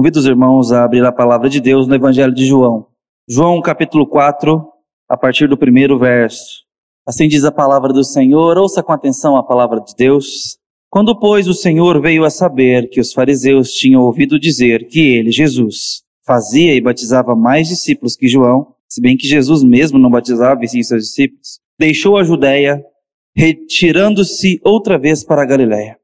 Convido os irmãos a abrir a palavra de Deus no Evangelho de João. João capítulo 4, a partir do primeiro verso. Assim diz a palavra do Senhor, ouça com atenção a palavra de Deus. Quando, pois, o Senhor veio a saber que os fariseus tinham ouvido dizer que ele, Jesus, fazia e batizava mais discípulos que João, se bem que Jesus mesmo não batizava e sim seus discípulos, deixou a Judéia, retirando-se outra vez para a Galiléia.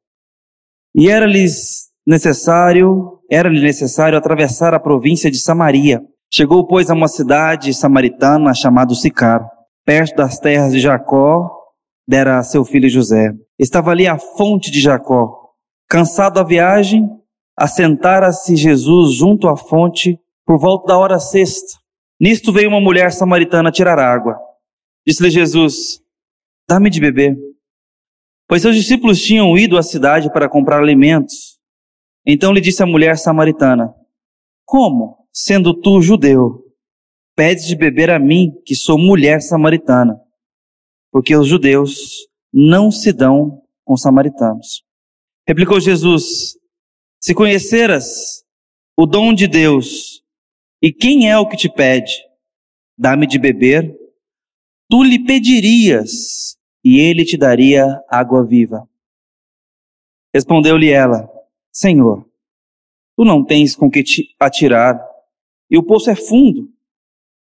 E era-lhes necessário, era-lhe necessário atravessar a província de Samaria. Chegou, pois, a uma cidade samaritana chamada Sicar, perto das terras de Jacó, dera a seu filho José. Estava ali a fonte de Jacó. Cansado da viagem, assentara-se Jesus junto à fonte por volta da hora sexta. Nisto veio uma mulher samaritana tirar água. Disse-lhe Jesus: Dá-me de beber. Pois seus discípulos tinham ido à cidade para comprar alimentos. Então lhe disse a mulher samaritana: Como, sendo tu judeu, pedes de beber a mim, que sou mulher samaritana? Porque os judeus não se dão com samaritanos. Replicou Jesus: Se conheceras o dom de Deus, e quem é o que te pede? Dá-me de beber. Tu lhe pedirias, e ele te daria água viva. Respondeu-lhe ela: Senhor, tu não tens com que te atirar, e o poço é fundo.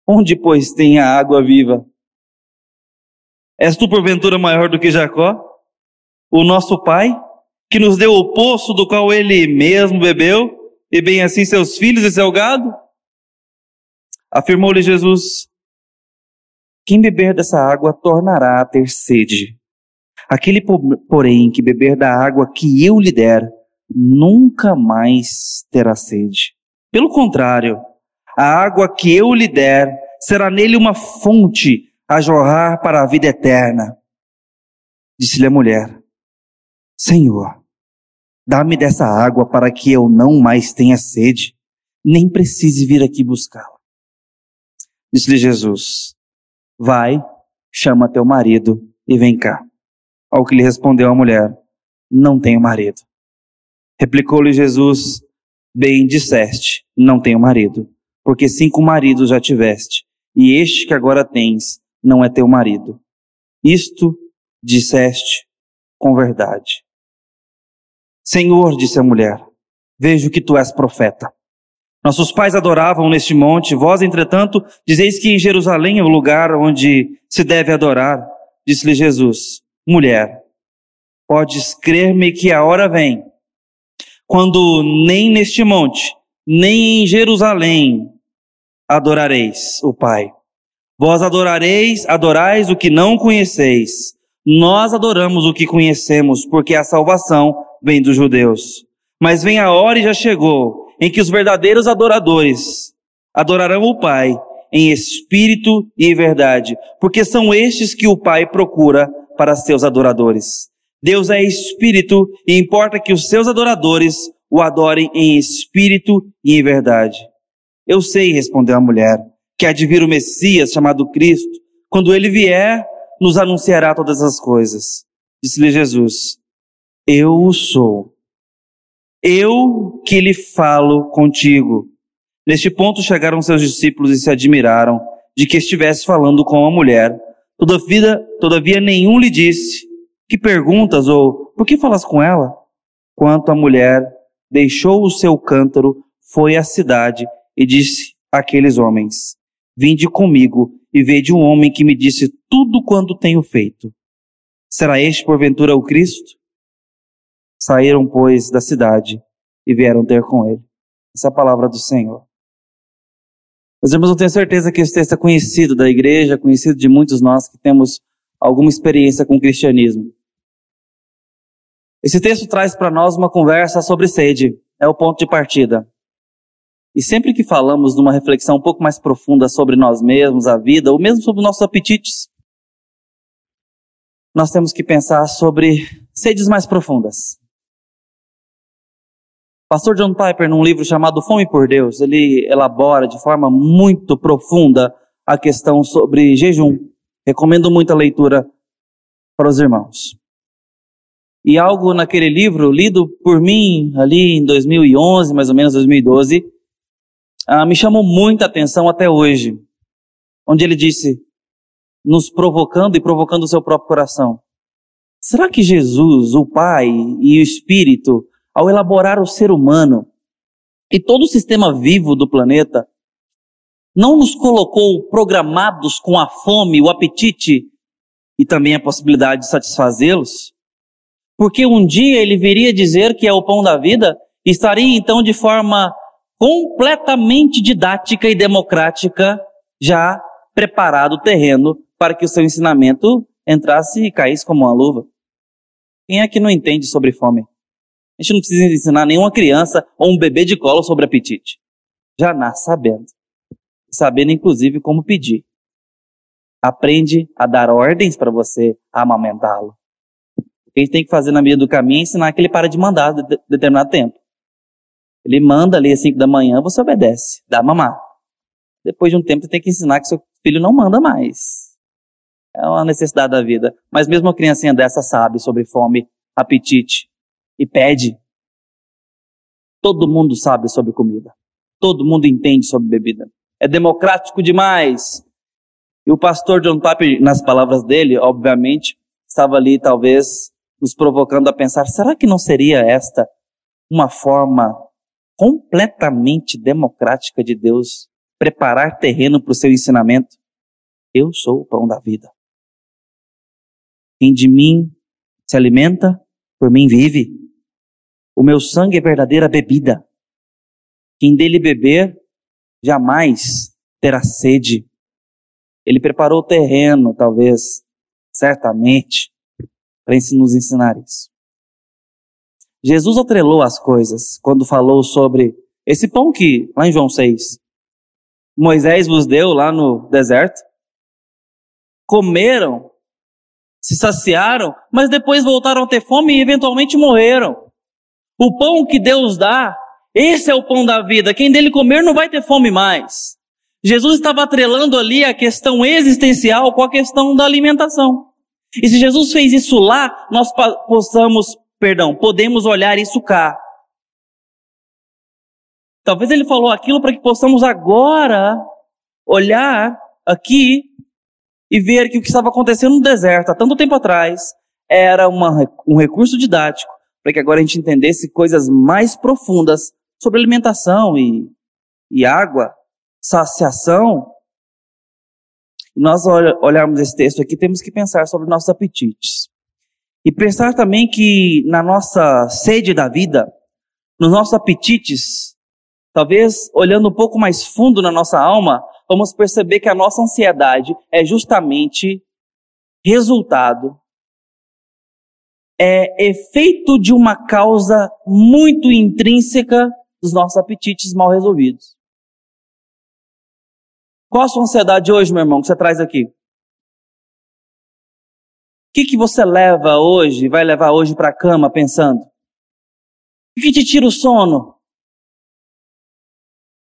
Onde, pois, tem a água viva? És tu, porventura, maior do que Jacó, o nosso pai, que nos deu o poço do qual ele mesmo bebeu, e bem assim seus filhos e seu gado? Afirmou-lhe Jesus: Quem beber dessa água tornará a ter sede. Aquele, porém, que beber da água que eu lhe der, nunca mais terá sede. Pelo contrário, a água que eu lhe der será nele uma fonte a jorrar para a vida eterna. Disse-lhe a mulher: Senhor, dá-me dessa água para que eu não mais tenha sede, nem precise vir aqui buscá-la. Disse-lhe Jesus: Vai, chama teu marido e vem cá. Ao que lhe respondeu a mulher: Não tenho marido. Replicou-lhe Jesus: Bem disseste, não tenho marido, porque cinco maridos já tiveste, e este que agora tens não é teu marido. Isto disseste com verdade. Senhor, disse a mulher, vejo que tu és profeta. Nossos pais adoravam neste monte, vós, entretanto, dizeis que em Jerusalém é o lugar onde se deve adorar. Disse-lhe Jesus: Mulher, podes crer-me que a hora vem, quando nem neste monte, nem em Jerusalém adorareis o Pai. Vós adorareis, adorais o que não conheceis. Nós adoramos o que conhecemos, porque a salvação vem dos judeus. Mas vem a hora e já chegou, em que os verdadeiros adoradores adorarão o Pai em espírito e em verdade, porque são estes que o Pai procura para seus adoradores. Deus é espírito e importa que os seus adoradores o adorem em espírito e em verdade. Eu sei, respondeu a mulher que há de vir o Messias chamado Cristo, quando ele vier, nos anunciará todas as coisas. Disse-lhe Jesus: Eu o sou. Eu que lhe falo contigo. Neste ponto chegaram seus discípulos e se admiraram de que estivesse falando com a mulher. Todavia, todavia nenhum lhe disse: Que perguntas ou por que falas com ela? Quanto a mulher deixou o seu cântaro, foi à cidade e disse àqueles homens: Vinde comigo e vede um homem que me disse tudo quanto tenho feito. Será este, porventura, o Cristo? Saíram, pois, da cidade e vieram ter com ele. Essa é a palavra do Senhor. Meus irmãos, eu tenho certeza que esse texto é conhecido da igreja, conhecido de muitos nós que temos alguma experiência com o cristianismo. Esse texto traz para nós uma conversa sobre sede, é o ponto de partida. E sempre que falamos de uma reflexão um pouco mais profunda sobre nós mesmos, a vida, ou mesmo sobre nossos apetites, nós temos que pensar sobre sedes mais profundas. Pastor John Piper, num livro chamado Fome por Deus, ele elabora de forma muito profunda a questão sobre jejum. Recomendo muito a leitura para os irmãos. E algo naquele livro, lido por mim ali em 2011, mais ou menos 2012, ah, me chamou muita atenção até hoje. Onde ele disse, nos provocando e provocando o seu próprio coração. Será que Jesus, o Pai e o Espírito, ao elaborar o ser humano e todo o sistema vivo do planeta, não nos colocou programados com a fome, o apetite e também a possibilidade de satisfazê-los? Porque um dia ele viria dizer que é o pão da vida, estaria então de forma completamente didática e democrática já preparado o terreno para que o seu ensinamento entrasse e caísse como uma luva. Quem é que não entende sobre fome? A gente não precisa ensinar nenhuma criança ou um bebê de colo sobre apetite. Já nasce sabendo. Sabendo, inclusive, como pedir. Aprende a dar ordens para você amamentá-lo. Que a gente tem que fazer na medida do caminho é ensinar que ele para de mandar de determinado tempo. Ele manda ali às 5 da manhã, você obedece, dá mamar. Depois de um tempo, você tem que ensinar que seu filho não manda mais. É uma necessidade da vida. Mas mesmo uma criancinha dessa sabe sobre fome, apetite e pede. Todo mundo sabe sobre comida. Todo mundo entende sobre bebida. É democrático demais. E o pastor John Piper, nas palavras dele, obviamente, estava ali talvez nos provocando a pensar: será que não seria esta uma forma completamente democrática de Deus preparar terreno para o seu ensinamento? Eu sou o pão da vida. Quem de mim se alimenta, por mim vive. O meu sangue é verdadeira bebida. Quem dele beber, jamais terá sede. Ele preparou o terreno, talvez, certamente, para nos ensinar isso. Jesus atrelou as coisas quando falou sobre esse pão que, lá em João 6, Moisés vos deu lá no deserto. Comeram, se saciaram, mas depois voltaram a ter fome e eventualmente morreram. O pão que Deus dá, esse é o pão da vida. Quem dele comer não vai ter fome mais. Jesus estava atrelando ali a questão existencial com a questão da alimentação. E se Jesus fez isso lá, nós possamos, perdão, podemos olhar isso cá. Talvez ele falou aquilo para que possamos agora olhar aqui e ver que o que estava acontecendo no deserto há tanto tempo atrás era uma, um recurso didático para que agora a gente entendesse coisas mais profundas sobre alimentação e, e água saciação, e nós olharmos esse texto aqui, temos que pensar sobre nossos apetites. E pensar também que na nossa sede da vida, nos nossos apetites, talvez olhando um pouco mais fundo na nossa alma, vamos perceber que a nossa ansiedade é justamente resultado, é efeito de uma causa muito intrínseca dos nossos apetites mal resolvidos. Qual a sua ansiedade hoje, meu irmão, que você traz aqui? O que, que você leva hoje, vai levar hoje para a cama pensando? O que te tira o sono?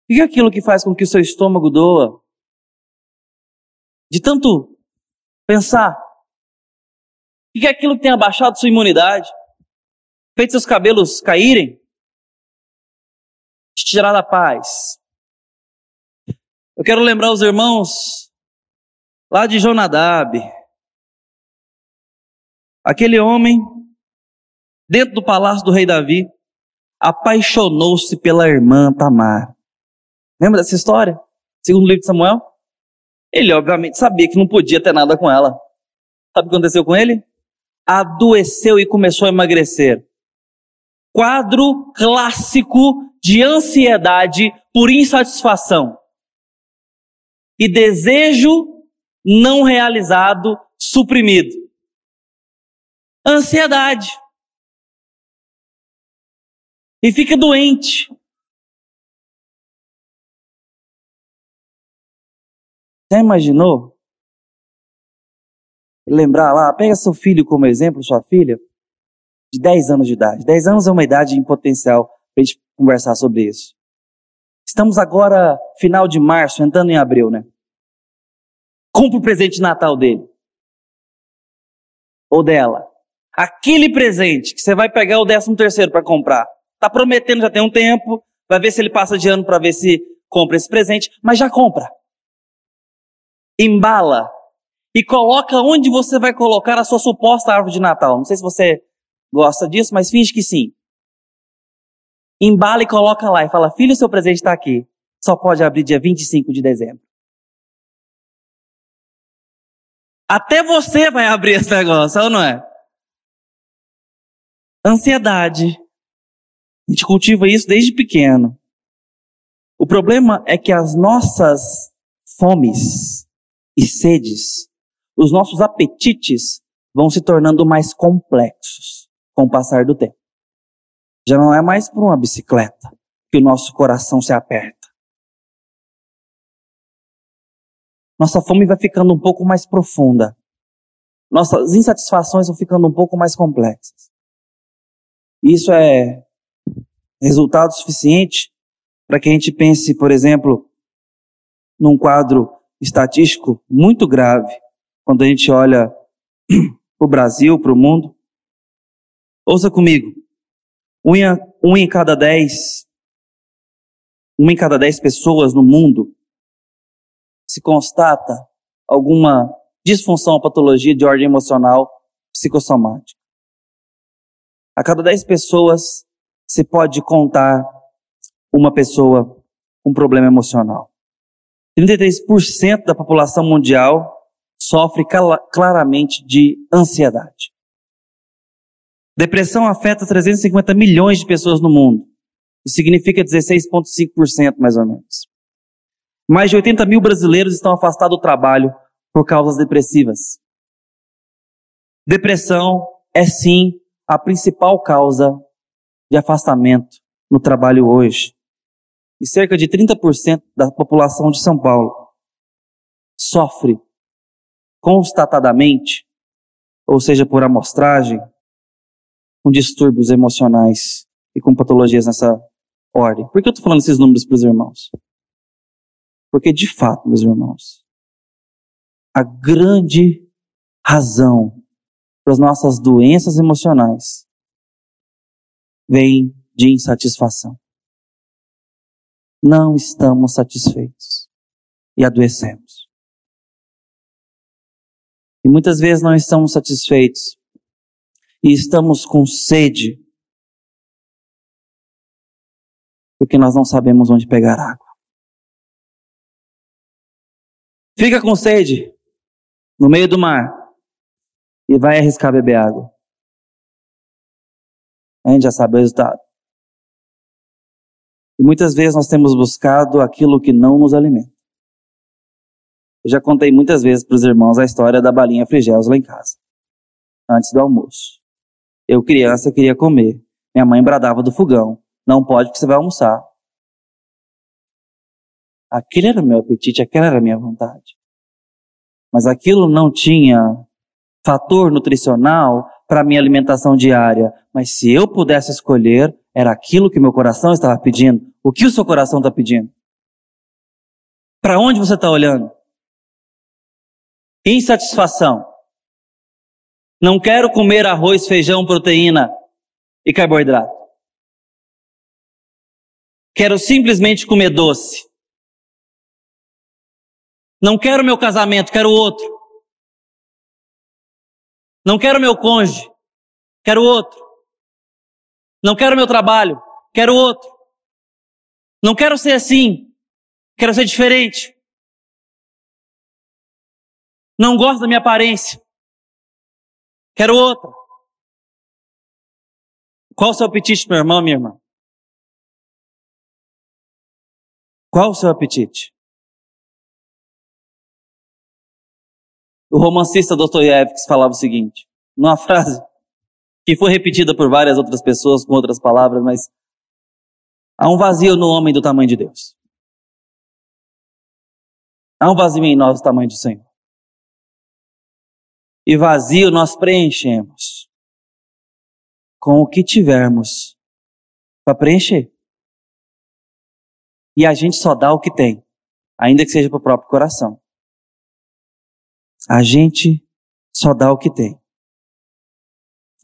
O que é aquilo que faz com que o seu estômago doa? De tanto pensar. O que é aquilo que tem abaixado sua imunidade? Feito seus cabelos caírem? Te tirar da paz. Eu quero lembrar os irmãos lá de Jonadab. Aquele homem, dentro do palácio do rei Davi, apaixonou-se pela irmã Tamar. Lembra dessa história? Segundo o livro de Samuel? Ele, obviamente, sabia que não podia ter nada com ela. Sabe o que aconteceu com ele? Adoeceu e começou a emagrecer. Quadro clássico de ansiedade por insatisfação e desejo não realizado suprimido. Ansiedade. E fica doente. Já imaginou? Lembrar lá, pega seu filho como exemplo, sua filha, de 10 anos de idade. 10 anos é uma idade em potencial para a gente conversar sobre isso. Estamos agora, final de março, entrando em abril, né? Compre o presente de Natal dele. Ou dela. Aquele presente que você vai pegar o décimo terceiro para comprar. Tá prometendo já tem um tempo, vai ver se ele passa de ano para ver se compra esse presente, mas já compra. Embala e coloca onde você vai colocar a sua suposta árvore de Natal. Não sei se você gosta disso, mas finge que sim. Embala e coloca lá e fala: Filho, seu presente está aqui. Só pode abrir dia 25 de dezembro. Até você vai abrir esse negócio, ou não é? Ansiedade. A gente cultiva isso desde pequeno. O problema é que as nossas fomes e sedes, os nossos apetites vão se tornando mais complexos com o passar do tempo. Já não é mais por uma bicicleta que o nosso coração se aperta. Nossa fome vai ficando um pouco mais profunda. Nossas insatisfações vão ficando um pouco mais complexas. Isso é resultado suficiente para que a gente pense, por exemplo, num quadro estatístico muito grave, quando a gente olha para o Brasil, para o mundo. Ouça comigo. Um em, um em cada dez, uma em cada dez pessoas no mundo se constata alguma disfunção ou patologia de ordem emocional psicossomática. A cada dez pessoas se pode contar uma pessoa com problema emocional. 33% da população mundial sofre claramente de ansiedade. Depressão afeta 350 milhões de pessoas no mundo. Isso significa 16,5% mais ou menos. Mais de 80 mil brasileiros estão afastados do trabalho por causas depressivas. Depressão é sim a principal causa de afastamento no trabalho hoje. E cerca de 30% da população de São Paulo sofre constatadamente, ou seja, por amostragem, com distúrbios emocionais e com patologias nessa ordem. Por que eu estou falando esses números para os irmãos? Porque, de fato, meus irmãos, a grande razão para as nossas doenças emocionais vem de insatisfação. Não estamos satisfeitos e adoecemos. E muitas vezes não estamos satisfeitos e estamos com sede, porque nós não sabemos onde pegar água. Fica com sede no meio do mar e vai arriscar beber água. A gente já sabe o resultado. E muitas vezes nós temos buscado aquilo que não nos alimenta. Eu já contei muitas vezes para os irmãos a história da balinha frigelos lá em casa, antes do almoço. Eu, criança, queria comer. Minha mãe bradava do fogão. Não pode porque você vai almoçar. Aquele era o meu apetite, aquela era a minha vontade. Mas aquilo não tinha fator nutricional para minha alimentação diária. Mas se eu pudesse escolher, era aquilo que meu coração estava pedindo. O que o seu coração está pedindo? Para onde você está olhando? Insatisfação. Não quero comer arroz, feijão, proteína e carboidrato. Quero simplesmente comer doce. Não quero meu casamento, quero outro. Não quero meu cônjuge, quero outro. Não quero meu trabalho, quero outro. Não quero ser assim, quero ser diferente. Não gosto da minha aparência, Quero outra. Qual o seu apetite, meu irmão, minha irmã? Qual o seu apetite? O romancista Dostoiévski falava o seguinte, numa frase que foi repetida por várias outras pessoas com outras palavras, mas há um vazio no homem do tamanho de Deus. Há um vazio em nós do tamanho do Senhor e vazio nós preenchemos com o que tivermos para preencher. E a gente só dá o que tem, ainda que seja para o próprio coração. A gente só dá o que tem,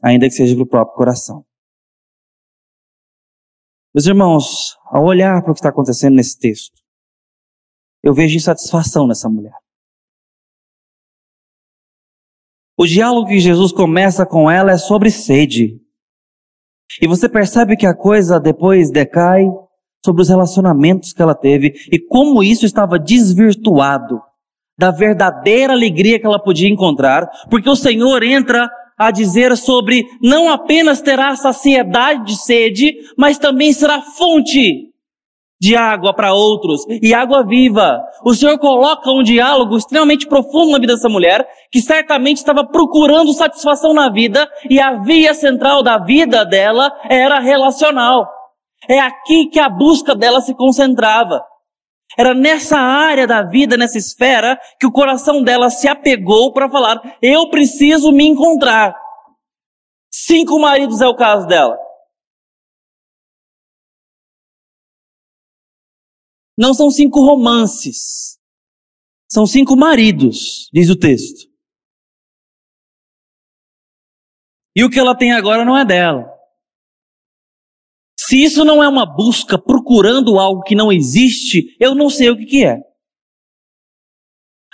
ainda que seja para o próprio coração. Meus irmãos, ao olhar para o que está acontecendo nesse texto, eu vejo insatisfação nessa mulher. O diálogo que Jesus começa com ela é sobre sede. E você percebe que a coisa depois decai sobre os relacionamentos que ela teve e como isso estava desvirtuado da verdadeira alegria que ela podia encontrar, porque o Senhor entra a dizer sobre não apenas terá saciedade de sede, mas também será fonte de água para outros e água viva. O Senhor coloca um diálogo extremamente profundo na vida dessa mulher, que certamente estava procurando satisfação na vida e a via central da vida dela era relacional. É aqui que a busca dela se concentrava. Era nessa área da vida, nessa esfera, que o coração dela se apegou para falar: eu preciso me encontrar. Cinco maridos é o caso dela. Não são cinco romances. São cinco maridos, diz o texto. E o que ela tem agora não é dela. Se isso não é uma busca procurando algo que não existe, eu não sei o que, que é.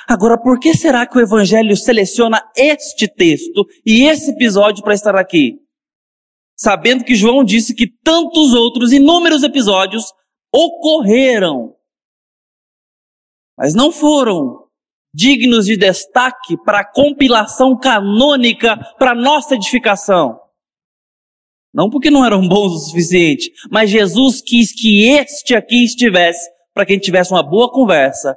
Agora, por que será que o Evangelho seleciona este texto e esse episódio para estar aqui? Sabendo que João disse que tantos outros, inúmeros episódios ocorreram, mas não foram dignos de destaque para a compilação canônica para nossa edificação. Não porque não eram bons o suficiente, mas Jesus quis que este aqui estivesse para que a gente tivesse uma boa conversa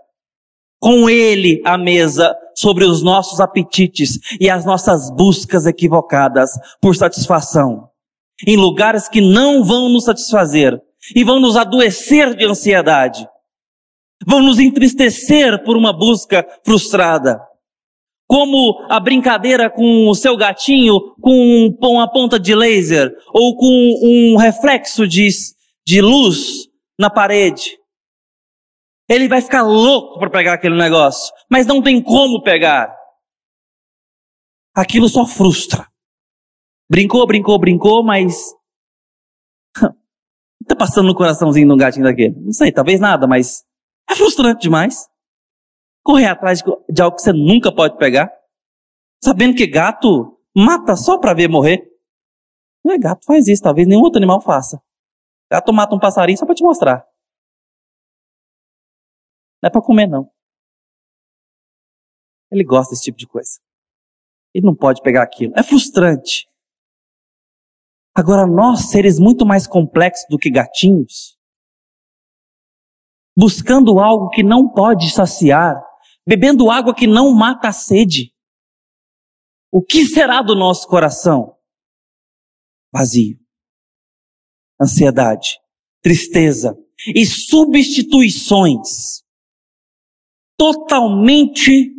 com ele à mesa sobre os nossos apetites e as nossas buscas equivocadas por satisfação, em lugares que não vão nos satisfazer e vão nos adoecer de ansiedade, vão nos entristecer por uma busca frustrada como a brincadeira com o seu gatinho com uma ponta de laser ou com um reflexo de, de luz na parede. Ele vai ficar louco para pegar aquele negócio, mas não tem como pegar. Aquilo só frustra. Brincou, brincou, brincou, mas. Que está passando no coraçãozinho de um gatinho daquele? Não sei, talvez nada, mas é frustrante demais correr atrás de algo que você nunca pode pegar, sabendo que gato mata só para ver morrer. Não é gato faz isso, talvez nenhum outro animal faça. Gato mata um passarinho só para te mostrar. Não é para comer não. Ele gosta desse tipo de coisa. Ele não pode pegar aquilo. É frustrante. Agora, nós, seres muito mais complexos do que gatinhos, buscando algo que não pode saciar, bebendo água que não mata a sede. O que será do nosso coração? Vazio, ansiedade, tristeza e substituições totalmente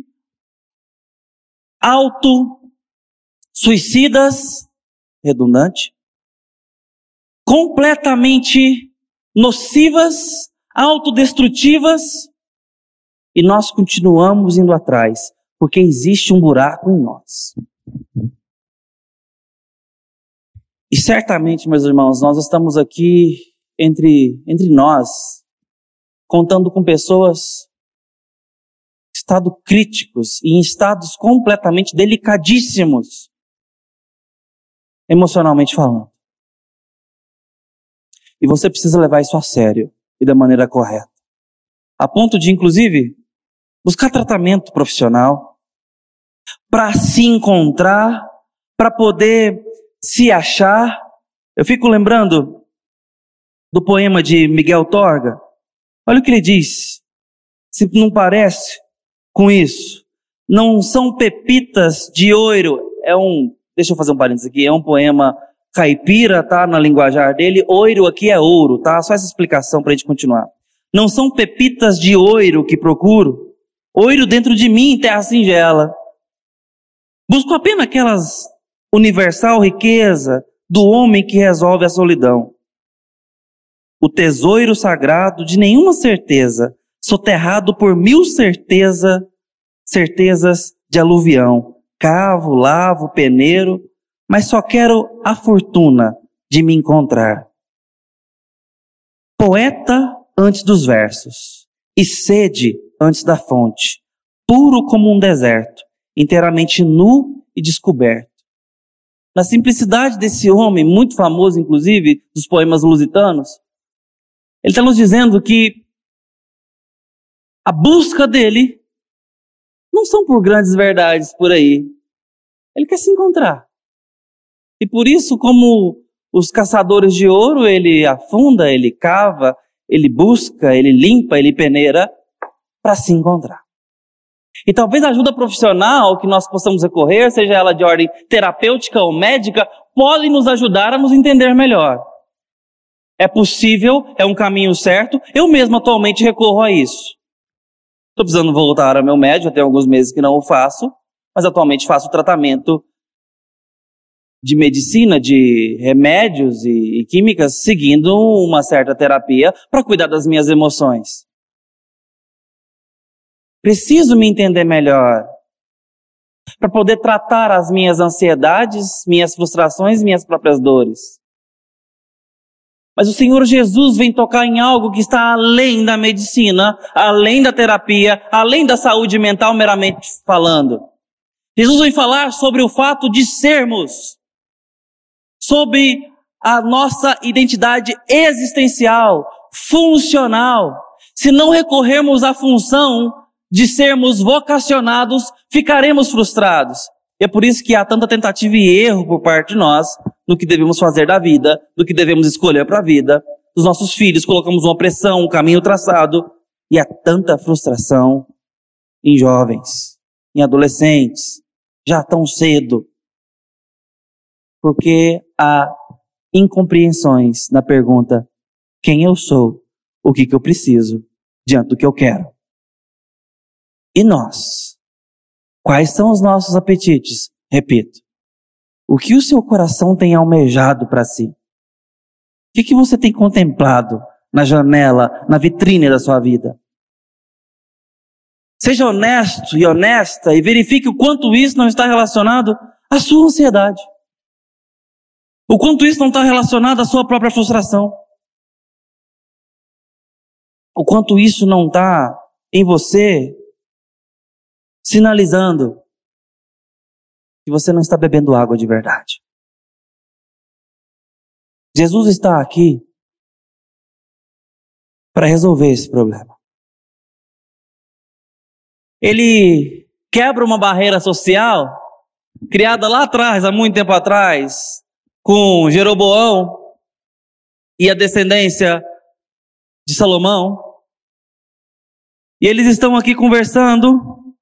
auto suicidas, redundante, completamente nocivas, autodestrutivas e nós continuamos indo atrás, porque existe um buraco em nós. E certamente, meus irmãos, nós estamos aqui entre, entre nós, contando com pessoas em estado críticos e em estados completamente delicadíssimos, emocionalmente falando. E você precisa levar isso a sério e da maneira correta. A ponto de, inclusive, buscar tratamento profissional, para se encontrar, para poder se achar. Eu fico lembrando do poema de Miguel Torga. Olha o que ele diz. Se não parece com isso, não são pepitas de ouro. É um, deixa eu fazer um parênteses aqui, é um poema caipira, tá? Na linguajar dele. Ouro aqui é ouro, tá? Só essa explicação para a gente continuar. Não são pepitas de ouro que procuro, Oiro dentro de mim, terra singela. Busco apenas aquelas universal riqueza do homem que resolve a solidão. O tesouro sagrado de nenhuma certeza, soterrado por mil certeza, certezas de aluvião. Cavo, lavo, peneiro, mas só quero a fortuna de me encontrar. Poeta antes dos versos, e sede antes da fonte, puro como um deserto, inteiramente nu e descoberto. Na simplicidade desse homem, muito famoso, inclusive, dos poemas lusitanos, ele está nos dizendo que a busca dele não são por grandes verdades por aí. Ele quer se encontrar. E por isso, como os caçadores de ouro, ele afunda, ele cava, ele busca, ele limpa, ele peneira para se encontrar. E talvez a ajuda profissional que nós possamos recorrer, seja ela de ordem terapêutica ou médica, pode nos ajudar a nos entender melhor. É possível, é um caminho certo, eu mesmo atualmente recorro a isso. Estou precisando voltar ao meu médico, tem alguns meses que não o faço, mas atualmente faço tratamento de medicina, de remédios e, e químicas, seguindo uma certa terapia para cuidar das minhas emoções. Preciso me entender melhor para poder tratar as minhas ansiedades, minhas frustrações, minhas próprias dores. Mas o Senhor Jesus vem tocar em algo que está além da medicina, além da terapia, além da saúde mental meramente falando. Jesus vem falar sobre o fato de sermos sobre a nossa identidade existencial, funcional. Se não recorrermos à função de sermos vocacionados, ficaremos frustrados. E é por isso que há tanta tentativa e erro por parte de nós no que devemos fazer da vida, do que devemos escolher para a vida. Dos nossos filhos colocamos uma pressão, um caminho traçado, e há tanta frustração em jovens, em adolescentes, já tão cedo, porque há incompreensões na pergunta: quem eu sou, o que, que eu preciso, diante do que eu quero. E nós? Quais são os nossos apetites? Repito, o que o seu coração tem almejado para si? O que, que você tem contemplado na janela, na vitrine da sua vida? Seja honesto e honesta e verifique o quanto isso não está relacionado à sua ansiedade. O quanto isso não está relacionado à sua própria frustração. O quanto isso não está em você sinalizando que você não está bebendo água de verdade. Jesus está aqui para resolver esse problema. Ele quebra uma barreira social criada lá atrás, há muito tempo atrás, com Jeroboão e a descendência de Salomão. E eles estão aqui conversando,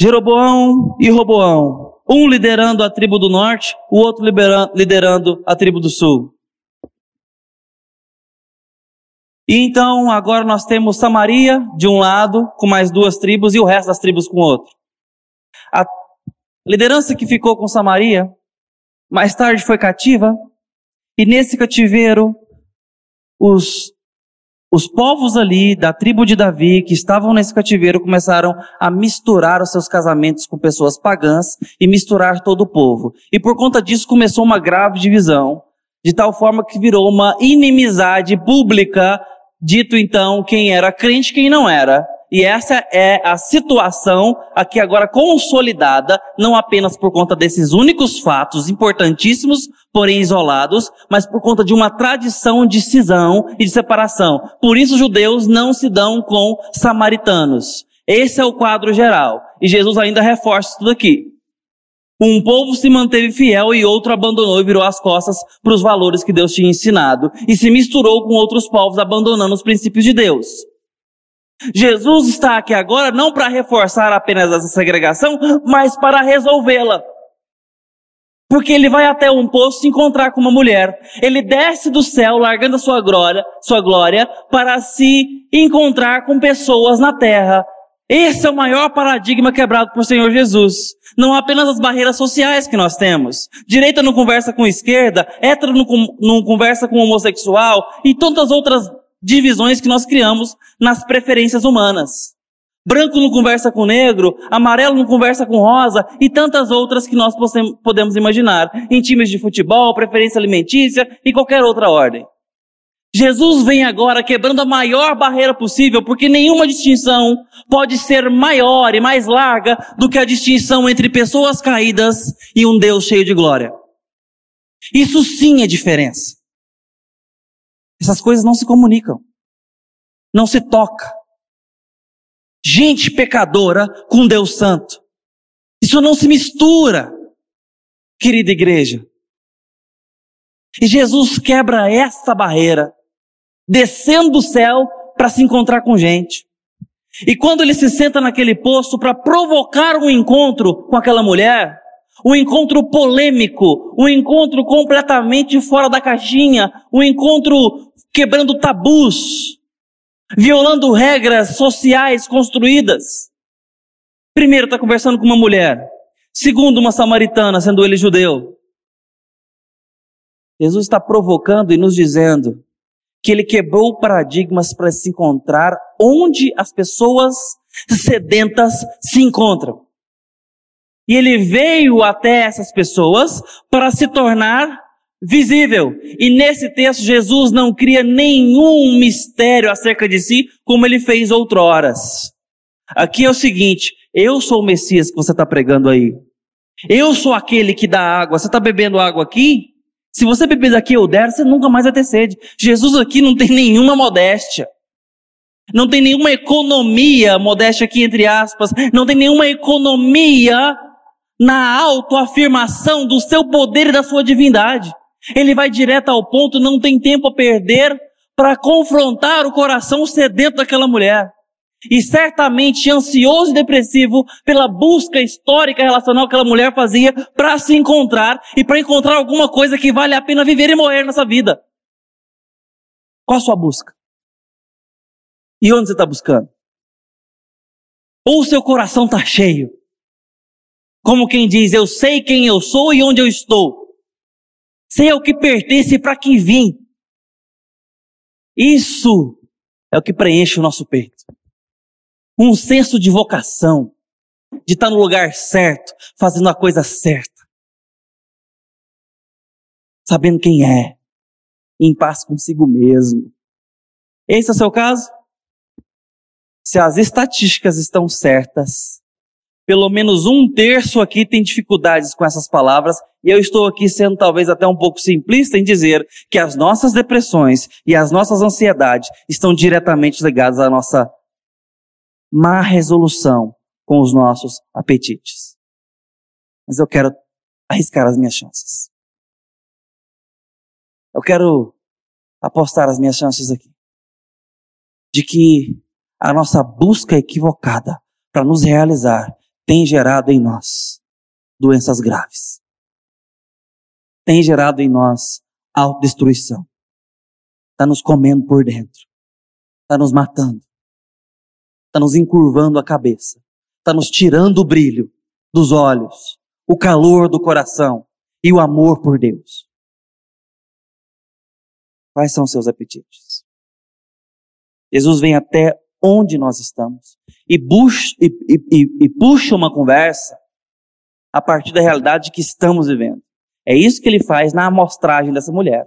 Jeroboão e Roboão, um liderando a tribo do norte, o outro liderando a tribo do sul. E então agora nós temos Samaria de um lado, com mais duas tribos, e o resto das tribos com outro. A liderança que ficou com Samaria mais tarde foi cativa, e nesse cativeiro, os, os povos ali da tribo de Davi, que estavam nesse cativeiro, começaram a misturar os seus casamentos com pessoas pagãs e misturar todo o povo. E por conta disso começou uma grave divisão, de tal forma que virou uma inimizade pública, dito então quem era crente e quem não era. E essa é a situação aqui agora consolidada, não apenas por conta desses únicos fatos importantíssimos, porém isolados, mas por conta de uma tradição de cisão e de separação. Por isso judeus não se dão com samaritanos. Esse é o quadro geral. E Jesus ainda reforça tudo aqui. Um povo se manteve fiel e outro abandonou e virou as costas para os valores que Deus tinha ensinado e se misturou com outros povos abandonando os princípios de Deus. Jesus está aqui agora não para reforçar apenas essa segregação, mas para resolvê-la. Porque ele vai até um poço se encontrar com uma mulher. Ele desce do céu, largando a sua glória, sua glória, para se encontrar com pessoas na terra. Esse é o maior paradigma quebrado por Senhor Jesus. Não apenas as barreiras sociais que nós temos. Direita não conversa com esquerda, hétero não, não conversa com homossexual e tantas outras divisões que nós criamos nas preferências humanas. Branco não conversa com negro, amarelo não conversa com rosa e tantas outras que nós podemos imaginar, em times de futebol, preferência alimentícia e qualquer outra ordem. Jesus vem agora quebrando a maior barreira possível, porque nenhuma distinção pode ser maior e mais larga do que a distinção entre pessoas caídas e um Deus cheio de glória. Isso sim é diferença. Essas coisas não se comunicam, não se toca gente pecadora com Deus Santo. Isso não se mistura, querida igreja. E Jesus quebra essa barreira, descendo do céu para se encontrar com gente. E quando ele se senta naquele posto para provocar um encontro com aquela mulher, um encontro polêmico, um encontro completamente fora da caixinha, um encontro quebrando tabus, violando regras sociais construídas. Primeiro, está conversando com uma mulher. Segundo, uma samaritana, sendo ele judeu. Jesus está provocando e nos dizendo que ele quebrou paradigmas para se encontrar onde as pessoas sedentas se encontram. E ele veio até essas pessoas para se tornar visível. E nesse texto, Jesus não cria nenhum mistério acerca de si, como ele fez outroras. Aqui é o seguinte: eu sou o Messias que você está pregando aí. Eu sou aquele que dá água. Você está bebendo água aqui? Se você beber daqui eu der, você nunca mais vai ter sede. Jesus aqui não tem nenhuma modéstia. Não tem nenhuma economia, modéstia aqui entre aspas, não tem nenhuma economia na autoafirmação do seu poder e da sua divindade. Ele vai direto ao ponto, não tem tempo a perder para confrontar o coração sedento daquela mulher. E certamente ansioso e depressivo pela busca histórica relacional que aquela mulher fazia para se encontrar e para encontrar alguma coisa que vale a pena viver e morrer nessa vida. Qual a sua busca? E onde você está buscando? Ou o seu coração está cheio? Como quem diz, eu sei quem eu sou e onde eu estou. Sei ao que pertence e para que vim. Isso é o que preenche o nosso peito. Um senso de vocação, de estar no lugar certo, fazendo a coisa certa. Sabendo quem é, em paz consigo mesmo. Esse é o seu caso? Se as estatísticas estão certas, pelo menos um terço aqui tem dificuldades com essas palavras, e eu estou aqui sendo talvez até um pouco simplista em dizer que as nossas depressões e as nossas ansiedades estão diretamente ligadas à nossa má resolução com os nossos apetites. Mas eu quero arriscar as minhas chances. Eu quero apostar as minhas chances aqui. De que a nossa busca equivocada para nos realizar tem gerado em nós doenças graves. Tem gerado em nós autodestruição. Está nos comendo por dentro. Está nos matando. Está nos encurvando a cabeça. Está nos tirando o brilho dos olhos, o calor do coração e o amor por Deus. Quais são seus apetites? Jesus vem até onde nós estamos e, puxa, e, e, e puxa uma conversa a partir da realidade que estamos vivendo. É isso que ele faz na amostragem dessa mulher.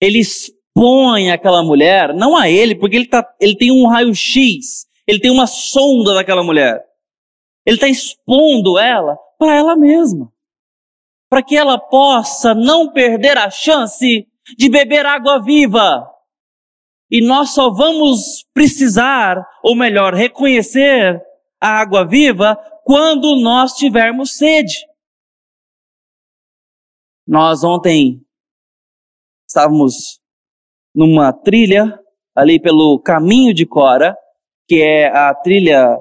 Ele expõe aquela mulher, não a ele, porque ele, tá, ele tem um raio-x, ele tem uma sonda daquela mulher. Ele está expondo ela para ela mesma. Para que ela possa não perder a chance de beber água viva e nós só vamos precisar, ou melhor, reconhecer a água viva quando nós tivermos sede. Nós ontem estávamos numa trilha ali pelo caminho de Cora, que é a trilha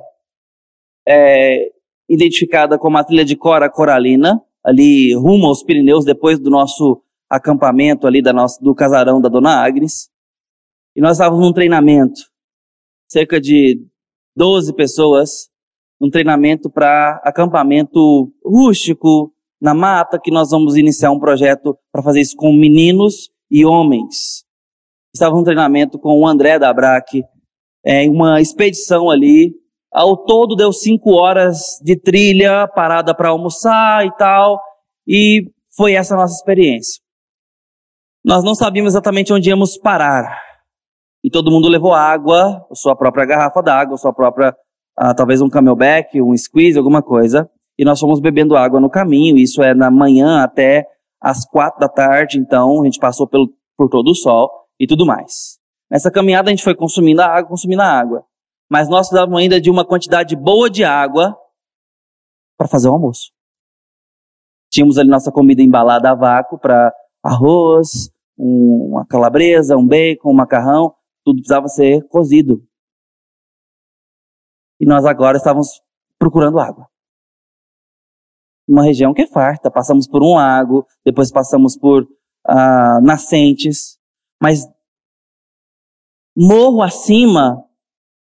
é, identificada como a trilha de Cora Coralina, ali rumo aos Pirineus, depois do nosso acampamento ali da nossa, do casarão da Dona Agnes. E nós estávamos num treinamento, cerca de 12 pessoas, um treinamento para acampamento rústico, na mata, que nós vamos iniciar um projeto para fazer isso com meninos e homens. Estava num treinamento com o André da Abrac, é, uma expedição ali. Ao todo deu cinco horas de trilha, parada para almoçar e tal. E foi essa a nossa experiência. Nós não sabíamos exatamente onde íamos parar. E todo mundo levou água, sua própria garrafa d'água, sua própria, ah, talvez um camelback, um squeeze, alguma coisa. E nós fomos bebendo água no caminho. Isso é na manhã até às quatro da tarde. Então a gente passou pelo, por todo o sol e tudo mais. Nessa caminhada a gente foi consumindo a água, consumindo a água. Mas nós precisávamos ainda de uma quantidade boa de água para fazer o almoço. Tínhamos ali nossa comida embalada a vácuo para arroz, um, uma calabresa, um bacon, um macarrão, tudo precisava ser cozido. E nós agora estávamos procurando água. Uma região que é farta, passamos por um lago, depois passamos por ah, nascentes, mas morro acima,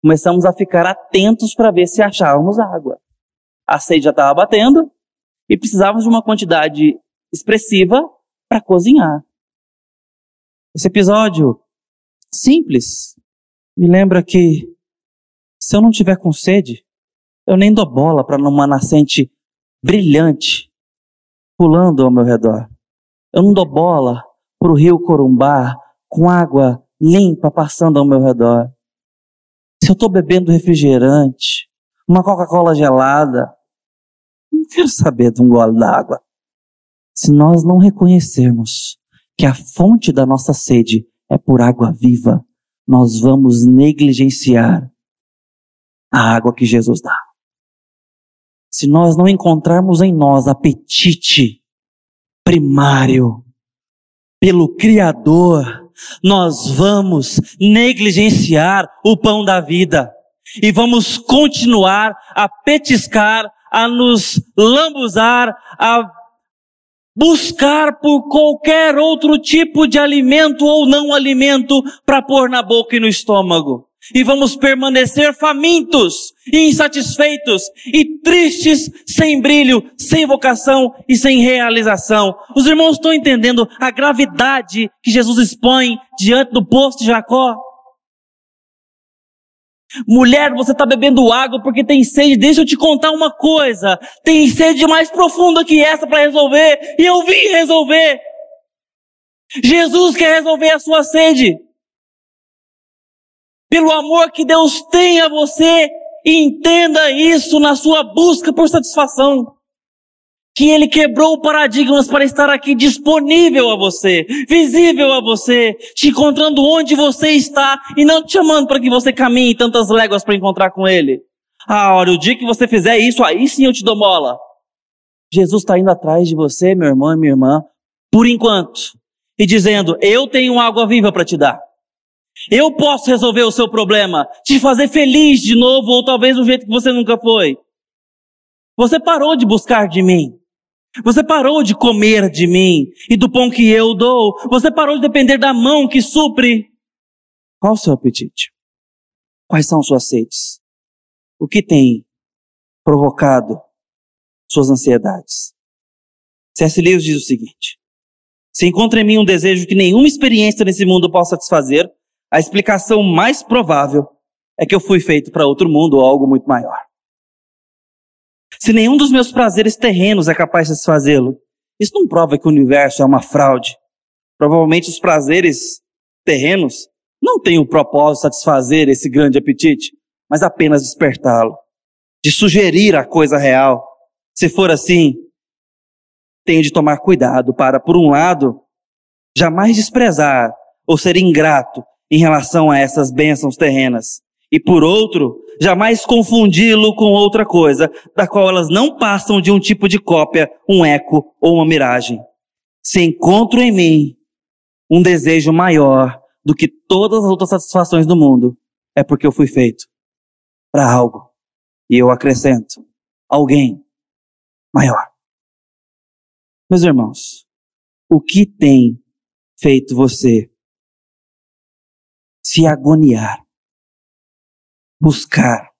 começamos a ficar atentos para ver se achávamos água. A sede já estava batendo e precisávamos de uma quantidade expressiva para cozinhar. Esse episódio simples me lembra que se eu não tiver com sede, eu nem dou bola para numa nascente brilhante pulando ao meu redor. Eu não dou bola para o rio Corumbá com água limpa passando ao meu redor. Se eu estou bebendo refrigerante, uma Coca-Cola gelada, não quero saber de um gole d'água. Se nós não reconhecermos que a fonte da nossa sede é por água viva, nós vamos negligenciar a água que Jesus dá. Se nós não encontrarmos em nós apetite primário pelo Criador, nós vamos negligenciar o pão da vida e vamos continuar a petiscar, a nos lambuzar, a buscar por qualquer outro tipo de alimento ou não alimento para pôr na boca e no estômago. E vamos permanecer famintos, insatisfeitos e tristes, sem brilho, sem vocação e sem realização. Os irmãos estão entendendo a gravidade que Jesus expõe diante do posto de Jacó? Mulher, você está bebendo água porque tem sede. Deixa eu te contar uma coisa. Tem sede mais profunda que essa para resolver. E eu vim resolver. Jesus quer resolver a sua sede. Pelo amor que Deus tem a você, entenda isso na sua busca por satisfação que ele quebrou paradigmas para estar aqui disponível a você, visível a você, te encontrando onde você está e não te chamando para que você caminhe tantas léguas para encontrar com ele. Ah, olha, o dia que você fizer isso, aí sim eu te dou mola. Jesus está indo atrás de você, meu irmão e minha irmã, por enquanto, e dizendo: Eu tenho água viva para te dar. Eu posso resolver o seu problema, te fazer feliz de novo, ou talvez do jeito que você nunca foi. Você parou de buscar de mim. Você parou de comer de mim e do pão que eu dou. Você parou de depender da mão que supre. Qual o seu apetite? Quais são suas sedes? O que tem provocado suas ansiedades? C.S. Lewis diz o seguinte: Se encontra em mim um desejo que nenhuma experiência nesse mundo possa satisfazer, a explicação mais provável é que eu fui feito para outro mundo ou algo muito maior. Se nenhum dos meus prazeres terrenos é capaz de satisfazê-lo, isso não prova que o universo é uma fraude. Provavelmente os prazeres terrenos não têm o propósito de satisfazer esse grande apetite, mas apenas despertá-lo, de sugerir a coisa real. Se for assim, tenho de tomar cuidado para, por um lado, jamais desprezar ou ser ingrato em relação a essas bênçãos terrenas, e por outro, jamais confundi-lo com outra coisa, da qual elas não passam de um tipo de cópia, um eco ou uma miragem. Se encontro em mim um desejo maior do que todas as outras satisfações do mundo, é porque eu fui feito para algo. E eu acrescento, alguém maior. Meus irmãos, o que tem feito você se agoniar buscar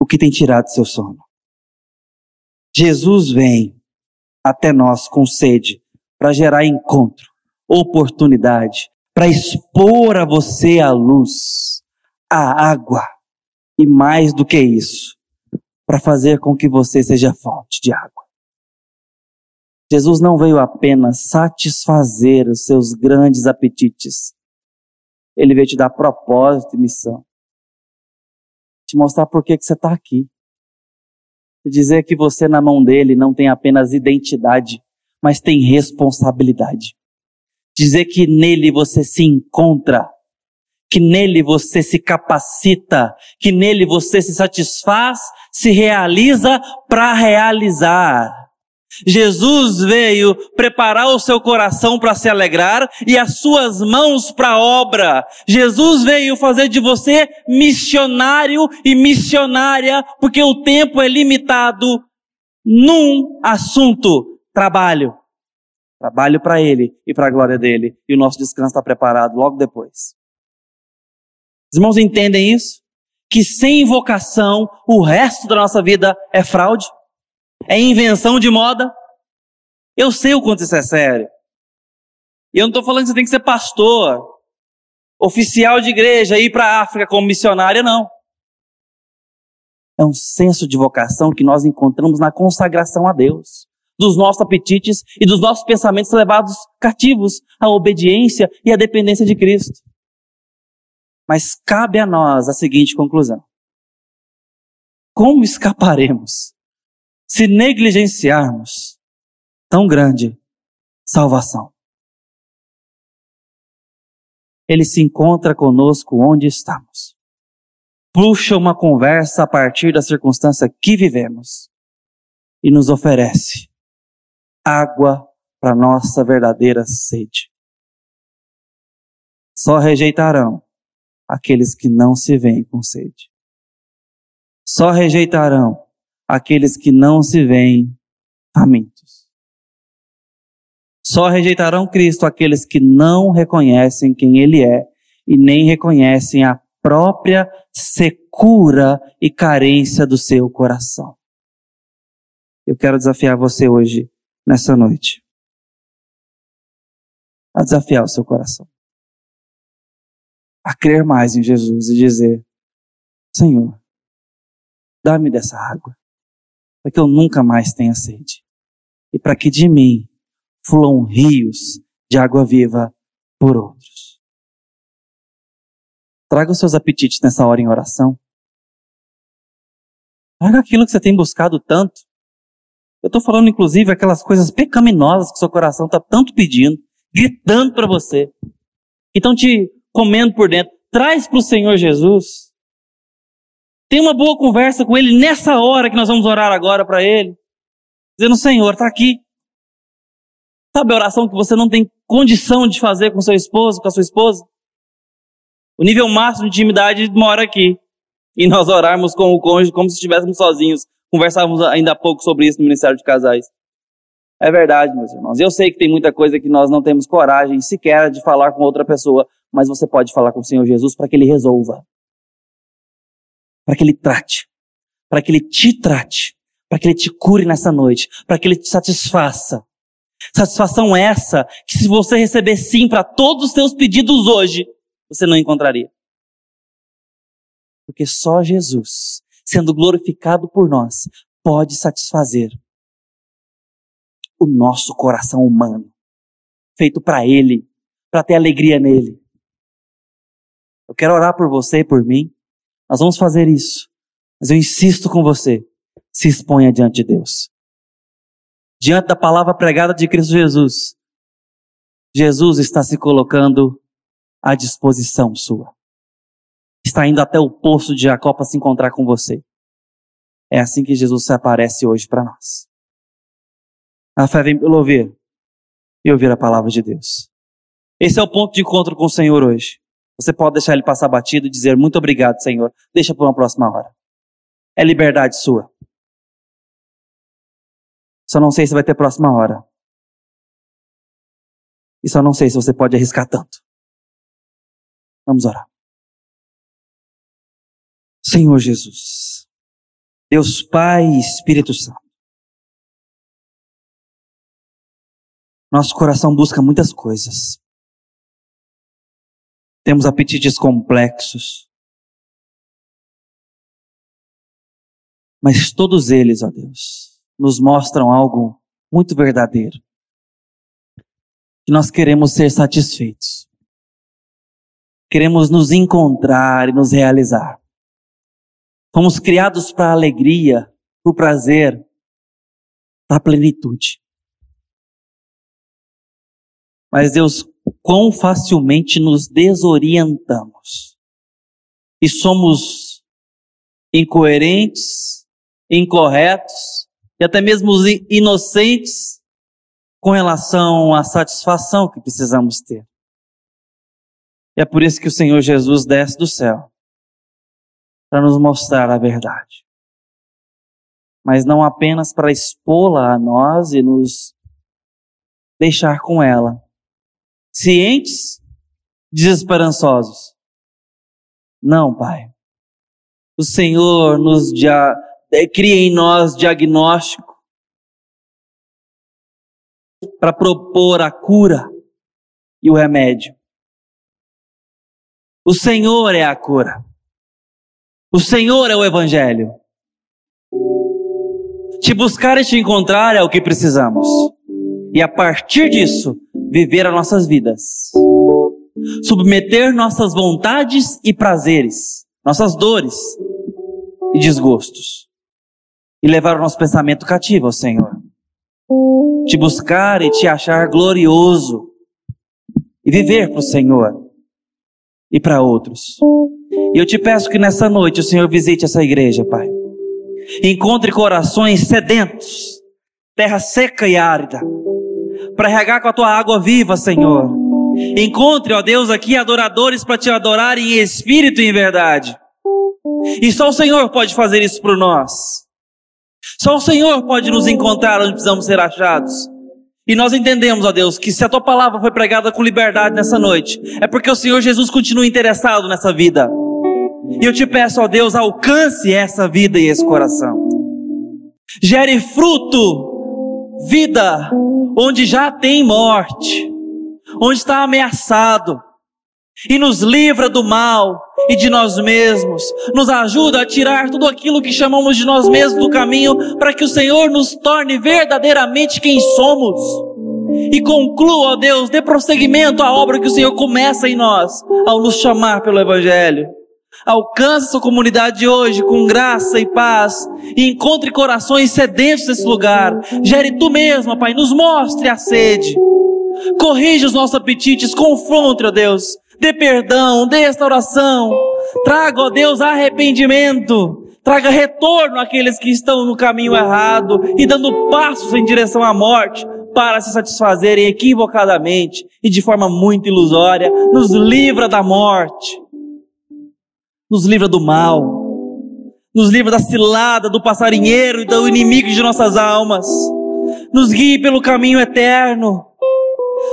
o que tem tirado seu sono. Jesus vem até nós com sede para gerar encontro, oportunidade, para expor a você a luz, a água. E mais do que isso, para fazer com que você seja fonte de água. Jesus não veio apenas satisfazer os seus grandes apetites. Ele veio te dar propósito e missão. Te mostrar por que, que você está aqui. Dizer que você na mão dele não tem apenas identidade, mas tem responsabilidade. Dizer que nele você se encontra, que nele você se capacita, que nele você se satisfaz, se realiza para realizar. Jesus veio preparar o seu coração para se alegrar e as suas mãos para a obra. Jesus veio fazer de você missionário e missionária, porque o tempo é limitado num assunto: trabalho. Trabalho para Ele e para a glória dele. E o nosso descanso está preparado logo depois. Os irmãos entendem isso? Que sem vocação, o resto da nossa vida é fraude? É invenção de moda? Eu sei o quanto isso é sério. E eu não estou falando que você tem que ser pastor, oficial de igreja, ir para a África como missionária, não. É um senso de vocação que nós encontramos na consagração a Deus, dos nossos apetites e dos nossos pensamentos levados cativos à obediência e à dependência de Cristo. Mas cabe a nós a seguinte conclusão: como escaparemos se negligenciarmos tão grande salvação. Ele se encontra conosco onde estamos. Puxa uma conversa a partir da circunstância que vivemos e nos oferece água para nossa verdadeira sede. Só rejeitarão aqueles que não se veem com sede. Só rejeitarão aqueles que não se veem famintos. Só rejeitarão Cristo aqueles que não reconhecem quem Ele é e nem reconhecem a própria secura e carência do seu coração. Eu quero desafiar você hoje, nessa noite, a desafiar o seu coração, a crer mais em Jesus e dizer: Senhor, dá-me dessa água para que eu nunca mais tenha sede. E para que de mim fluam rios de água viva por outros. Traga os seus apetites nessa hora em oração. Traga aquilo que você tem buscado tanto. Eu estou falando, inclusive, aquelas coisas pecaminosas que seu coração está tanto pedindo, gritando para você, que estão te comendo por dentro. Traz para o Senhor Jesus. Tem uma boa conversa com ele nessa hora que nós vamos orar agora para ele. Dizendo, Senhor, está aqui. Sabe a oração que você não tem condição de fazer com seu esposo, com a sua esposa? O nível máximo de intimidade mora aqui. E nós orarmos com o cônjuge como se estivéssemos sozinhos. Conversávamos ainda há pouco sobre isso no Ministério de Casais. É verdade, meus irmãos. Eu sei que tem muita coisa que nós não temos coragem sequer de falar com outra pessoa, mas você pode falar com o Senhor Jesus para que ele resolva para que Ele trate, para que Ele te trate, para que Ele te cure nessa noite, para que Ele te satisfaça. Satisfação essa que se você receber sim para todos os seus pedidos hoje, você não encontraria. Porque só Jesus, sendo glorificado por nós, pode satisfazer o nosso coração humano, feito para Ele, para ter alegria nele. Eu quero orar por você e por mim. Nós vamos fazer isso. Mas eu insisto com você, se exponha diante de Deus. Diante da palavra pregada de Cristo Jesus, Jesus está se colocando à disposição sua. Está indo até o poço de Jacó para se encontrar com você. É assim que Jesus se aparece hoje para nós. A fé vem pelo ouvir e ouvir a palavra de Deus. Esse é o ponto de encontro com o Senhor hoje. Você pode deixar ele passar batido e dizer muito obrigado, Senhor. Deixa por uma próxima hora. É liberdade sua. Só não sei se vai ter próxima hora. E só não sei se você pode arriscar tanto. Vamos orar. Senhor Jesus, Deus Pai e Espírito Santo. Nosso coração busca muitas coisas temos apetites complexos. Mas todos eles, ó Deus, nos mostram algo muito verdadeiro. Que nós queremos ser satisfeitos. Queremos nos encontrar e nos realizar. Fomos criados para a alegria, para o prazer, para a plenitude. Mas Deus, quão facilmente nos desorientamos e somos incoerentes, incorretos e até mesmo inocentes com relação à satisfação que precisamos ter. E é por isso que o Senhor Jesus desce do céu para nos mostrar a verdade. Mas não apenas para expô-la a nós e nos deixar com ela, cientes, desesperançosos. Não, Pai. O Senhor nos dia, é, cria em nós diagnóstico para propor a cura e o remédio. O Senhor é a cura. O Senhor é o Evangelho. Te buscar e te encontrar é o que precisamos. E a partir disso, viver as nossas vidas. Submeter nossas vontades e prazeres, nossas dores e desgostos. E levar o nosso pensamento cativo ao Senhor. Te buscar e te achar glorioso. E viver para o Senhor e para outros. E eu te peço que nessa noite o Senhor visite essa igreja, Pai. Encontre corações sedentos, terra seca e árida, para regar com a tua água viva, Senhor. Encontre, ó Deus, aqui adoradores para te adorar em espírito e em verdade. E só o Senhor pode fazer isso por nós. Só o Senhor pode nos encontrar onde precisamos ser achados. E nós entendemos, ó Deus, que se a tua palavra foi pregada com liberdade nessa noite, é porque o Senhor Jesus continua interessado nessa vida. E eu te peço, ó Deus, alcance essa vida e esse coração. Gere fruto, vida, onde já tem morte, onde está ameaçado. E nos livra do mal e de nós mesmos. Nos ajuda a tirar tudo aquilo que chamamos de nós mesmos do caminho, para que o Senhor nos torne verdadeiramente quem somos. E conclua, ó Deus, dê prosseguimento à obra que o Senhor começa em nós, ao nos chamar pelo Evangelho. Alcance sua comunidade hoje com graça e paz e encontre corações sedentos nesse lugar. Gere tu mesma, Pai, nos mostre a sede. Corrija os nossos apetites, confronte, ó Deus. Dê perdão, dê restauração. Traga, ó Deus, arrependimento. Traga retorno àqueles que estão no caminho errado e dando passos em direção à morte para se satisfazerem equivocadamente e de forma muito ilusória. Nos livra da morte nos livra do mal, nos livra da cilada do passarinheiro e do inimigo de nossas almas, nos guie pelo caminho eterno,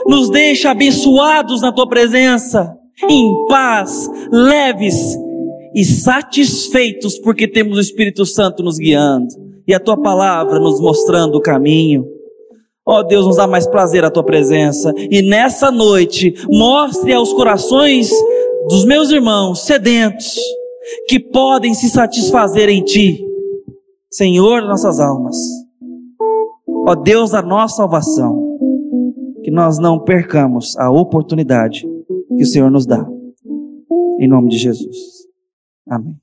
nos deixa abençoados na tua presença, em paz, leves e satisfeitos, porque temos o Espírito Santo nos guiando e a tua palavra nos mostrando o caminho. Ó oh, Deus, nos dá mais prazer a tua presença. E nessa noite, mostre aos corações dos meus irmãos sedentos, que podem se satisfazer em Ti, Senhor nossas almas. Ó Deus da nossa salvação, que nós não percamos a oportunidade que o Senhor nos dá. Em nome de Jesus. Amém.